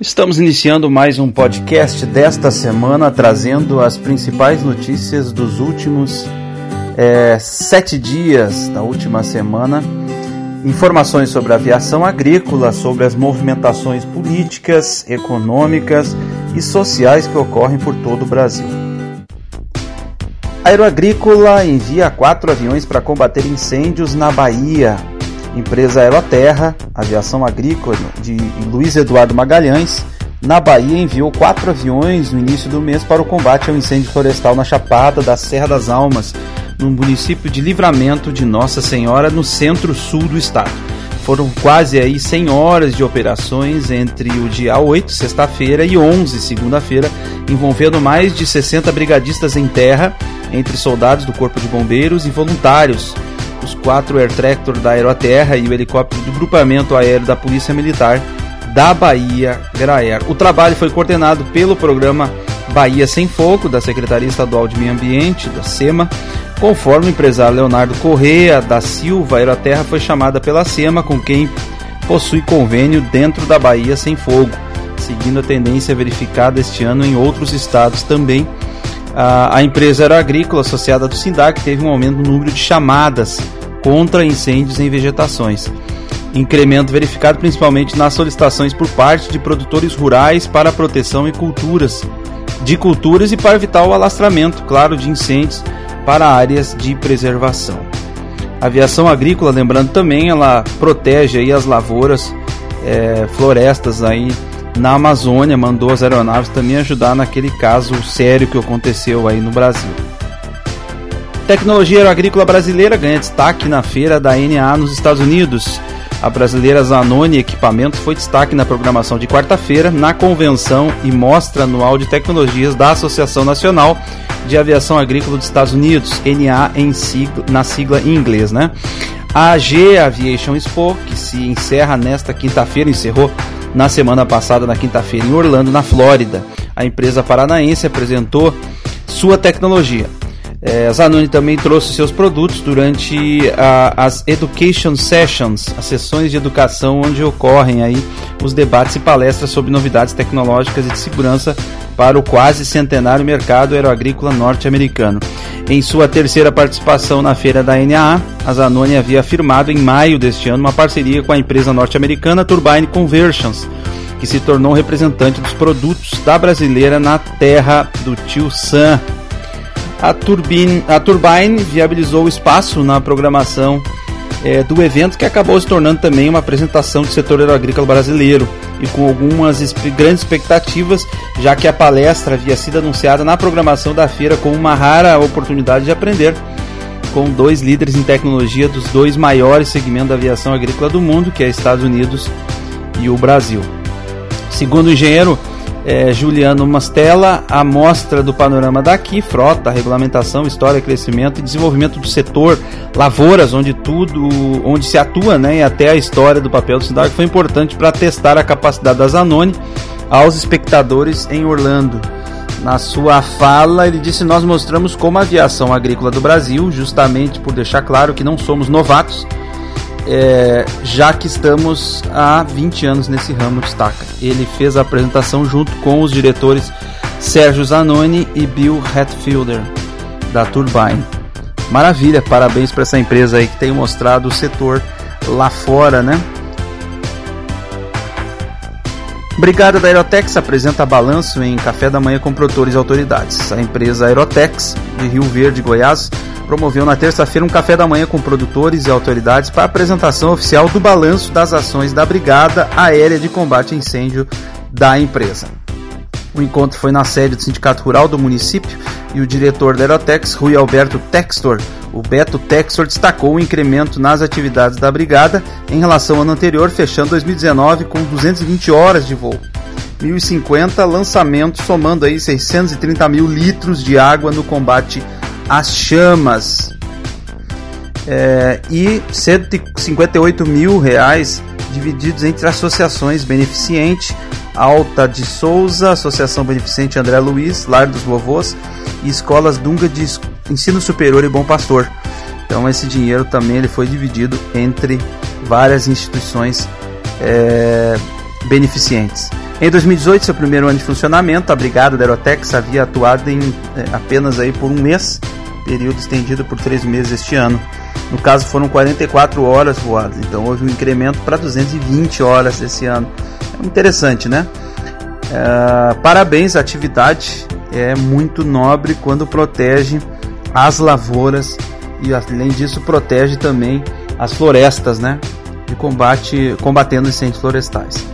Estamos iniciando mais um podcast desta semana, trazendo as principais notícias dos últimos é, sete dias da última semana. Informações sobre a aviação agrícola, sobre as movimentações políticas, econômicas e sociais que ocorrem por todo o Brasil. A Aeroagrícola envia quatro aviões para combater incêndios na Bahia. Empresa Aeroterra, Aviação Agrícola de Luiz Eduardo Magalhães, na Bahia enviou quatro aviões no início do mês para o combate ao incêndio florestal na Chapada da Serra das Almas, no município de Livramento de Nossa Senhora, no centro-sul do estado. Foram quase aí 100 horas de operações entre o dia 8, sexta-feira, e 11, segunda-feira, envolvendo mais de 60 brigadistas em terra, entre soldados do Corpo de Bombeiros e voluntários, os quatro Air Tractor da Aeroterra e o helicóptero do Grupamento Aéreo da Polícia Militar da Bahia Graer. O trabalho foi coordenado pelo programa Bahia Sem Fogo, da Secretaria Estadual de Meio Ambiente, da SEMA, conforme o empresário Leonardo Correa da Silva, a Aeroterra foi chamada pela SEMA, com quem possui convênio dentro da Bahia Sem Fogo, seguindo a tendência verificada este ano em outros estados também. A, empresa aeroagrícola associada do SINDAC teve um aumento no número de chamadas contra incêndios em vegetações incremento verificado principalmente nas solicitações por parte de produtores rurais para proteção e culturas de culturas e para evitar o alastramento, claro, de incêndios para áreas de preservação. A aviação agrícola, lembrando também, ela protege aí as lavouras, é, florestas aí na Amazônia, mandou as aeronaves também ajudar naquele caso sério que aconteceu aí no Brasil. Tecnologia aeroagrícola brasileira ganha destaque na feira da NA nos Estados Unidos. A brasileira Zanoni Equipamentos foi destaque na programação de quarta-feira na convenção e mostra anual de tecnologias da Associação Nacional de Aviação Agrícola dos Estados Unidos, NA em sigla, na sigla em inglês, né? A AG Aviation Expo, que se encerra nesta quinta-feira, encerrou na semana passada, na quinta-feira, em Orlando, na Flórida. A empresa paranaense apresentou sua tecnologia. É, Zanoni também trouxe seus produtos durante a, as Education Sessions, as sessões de educação onde ocorrem aí os debates e palestras sobre novidades tecnológicas e de segurança para o quase centenário mercado aeroagrícola norte-americano. Em sua terceira participação na feira da NAA, a Zanoni havia firmado em maio deste ano uma parceria com a empresa norte-americana Turbine Conversions, que se tornou representante dos produtos da brasileira na terra do tio Sam a Turbine, a Turbine viabilizou o espaço na programação é, do evento, que acabou se tornando também uma apresentação do setor aeroagrícola brasileiro e com algumas grandes expectativas, já que a palestra havia sido anunciada na programação da feira como uma rara oportunidade de aprender com dois líderes em tecnologia dos dois maiores segmentos da aviação agrícola do mundo, que é Estados Unidos e o Brasil. Segundo o engenheiro é, Juliano Mastella, a mostra do panorama daqui, frota, regulamentação, história, crescimento e desenvolvimento do setor lavouras, onde tudo, onde se atua, né, e até a história do papel do SINDAG foi importante para testar a capacidade da Zanoni aos espectadores em Orlando. Na sua fala, ele disse: Nós mostramos como a aviação agrícola do Brasil, justamente por deixar claro que não somos novatos, é, já que estamos há 20 anos nesse ramo destaca. Ele fez a apresentação junto com os diretores Sérgio Zanoni e Bill Hatfielder da Turbine. Maravilha, parabéns para essa empresa aí que tem mostrado o setor lá fora, né? Brigada da Aerotex apresenta balanço em café da manhã com produtores e autoridades. A empresa Aerotex, de Rio Verde, Goiás, promoveu na terça-feira um café da manhã com produtores e autoridades para a apresentação oficial do balanço das ações da Brigada Aérea de Combate a Incêndio da empresa. O encontro foi na sede do Sindicato Rural do município e o diretor da Aerotex, Rui Alberto Textor, o Beto Textor, destacou o incremento nas atividades da brigada em relação ao ano anterior, fechando 2019 com 220 horas de voo. 1.050 lançamentos, somando aí 630 mil litros de água no combate as Chamas. É, e 158 mil reais divididos entre associações beneficente Alta de Souza, Associação Beneficente André Luiz, Lar dos Vovôs e Escolas Dunga de Ensino Superior e Bom Pastor. Então esse dinheiro também ele foi dividido entre várias instituições é, beneficentes. Em 2018, seu primeiro ano de funcionamento, a Brigada da Aerotex havia atuado em é, apenas aí por um mês, período estendido por três meses este ano. No caso, foram 44 horas voadas, então houve um incremento para 220 horas esse ano. É interessante, né? É, parabéns, a atividade é muito nobre quando protege as lavouras e, além disso, protege também as florestas, né? De combate, combatendo incêndios florestais.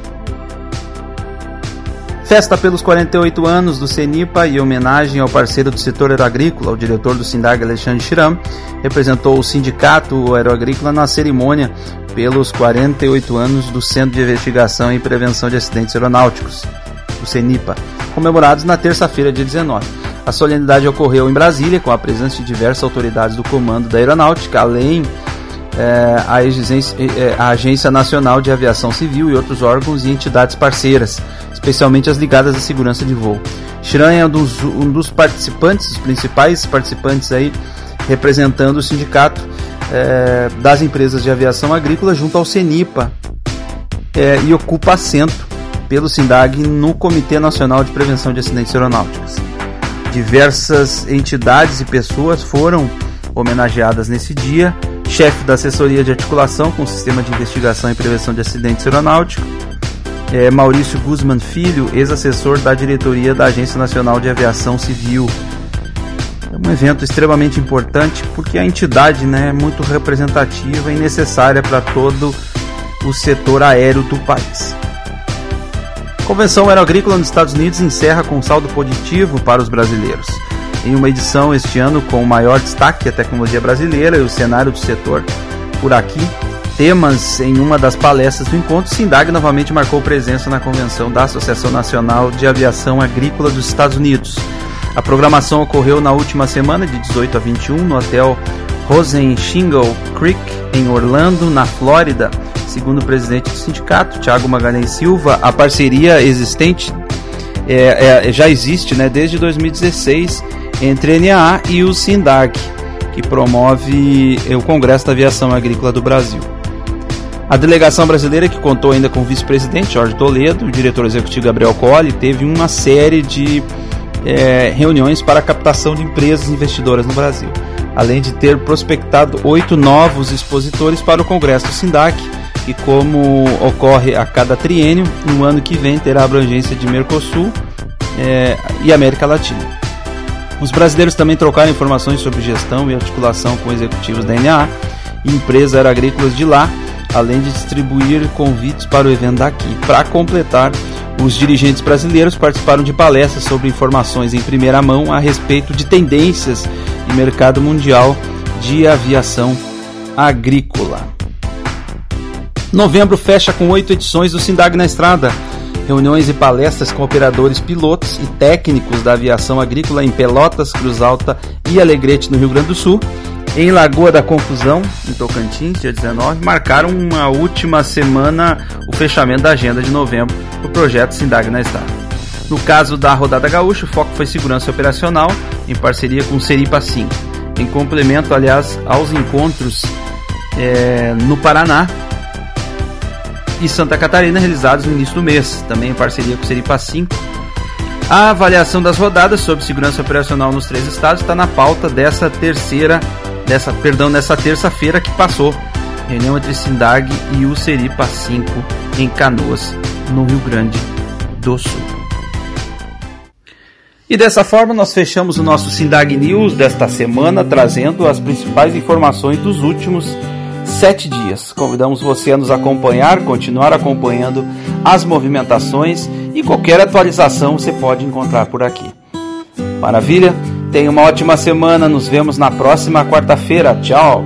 Festa pelos 48 anos do CENIPA e homenagem ao parceiro do setor aeroagrícola, o diretor do SINDAG Alexandre Chiram, representou o sindicato aeroagrícola na cerimônia pelos 48 anos do Centro de Investigação e Prevenção de Acidentes Aeronáuticos, o CENIPA, comemorados na terça-feira, dia 19. A solenidade ocorreu em Brasília, com a presença de diversas autoridades do Comando da Aeronáutica, além é, a, é, a Agência Nacional de Aviação Civil e outros órgãos e entidades parceiras, especialmente as ligadas à segurança de voo. Shiran é um dos, um dos participantes, os principais participantes aí, representando o sindicato é, das empresas de aviação agrícola junto ao CENIPA é, e ocupa assento pelo SINDAG no Comitê Nacional de Prevenção de Acidentes Aeronáuticos. Diversas entidades e pessoas foram homenageadas nesse dia chefe da assessoria de articulação com o Sistema de Investigação e Prevenção de Acidentes Aeronáuticos, é Maurício Guzman Filho, ex-assessor da diretoria da Agência Nacional de Aviação Civil. É um evento extremamente importante porque a entidade né, é muito representativa e necessária para todo o setor aéreo do país. A Convenção Aeroagrícola nos Estados Unidos encerra com saldo positivo para os brasileiros em uma edição este ano com o maior destaque a tecnologia brasileira e o cenário do setor por aqui. Temas em uma das palestras do encontro, Sindag novamente marcou presença na convenção da Associação Nacional de Aviação Agrícola dos Estados Unidos. A programação ocorreu na última semana, de 18 a 21, no hotel Rosen Shingle Creek, em Orlando, na Flórida. Segundo o presidente do sindicato, Thiago Magalhães Silva, a parceria existente é, é, já existe né, desde 2016 entre NAA e o SINDAG, que promove eh, o Congresso da Aviação Agrícola do Brasil. A delegação brasileira, que contou ainda com o vice-presidente Jorge Toledo, o diretor executivo Gabriel Colli, teve uma série de é, reuniões para a captação de empresas investidoras no Brasil, além de ter prospectado oito novos expositores para o Congresso do SINDAC, que, como ocorre a cada triênio, no ano que vem terá abrangência de Mercosul é, e América Latina. Os brasileiros também trocaram informações sobre gestão e articulação com executivos da NA e empresas aeroagrícolas de lá, além de distribuir convites para o evento daqui. Para completar, os dirigentes brasileiros participaram de palestras sobre informações em primeira mão a respeito de tendências e mercado mundial de aviação agrícola. Novembro fecha com oito edições do Sindag na Estrada reuniões e palestras com operadores pilotos e técnicos da aviação agrícola em Pelotas, Cruz Alta e Alegrete, no Rio Grande do Sul. Em Lagoa da Confusão, em Tocantins, dia 19, marcaram uma última semana o fechamento da agenda de novembro do projeto Sindag na Estrada. No caso da Rodada Gaúcha, o foco foi segurança operacional, em parceria com o Seripa 5. Em complemento, aliás, aos encontros é, no Paraná, e Santa Catarina realizados no início do mês, também em parceria com o Seripa 5. A avaliação das rodadas sobre segurança operacional nos três estados está na pauta dessa terceira, dessa, perdão, dessa terça-feira que passou. Reunião entre Sindag e o Seripa 5 em Canoas, no Rio Grande do Sul. E dessa forma nós fechamos o nosso Sindag News desta semana, trazendo as principais informações dos últimos sete dias. Convidamos você a nos acompanhar, continuar acompanhando as movimentações e qualquer atualização você pode encontrar por aqui. Maravilha? Tenha uma ótima semana, nos vemos na próxima quarta-feira. Tchau!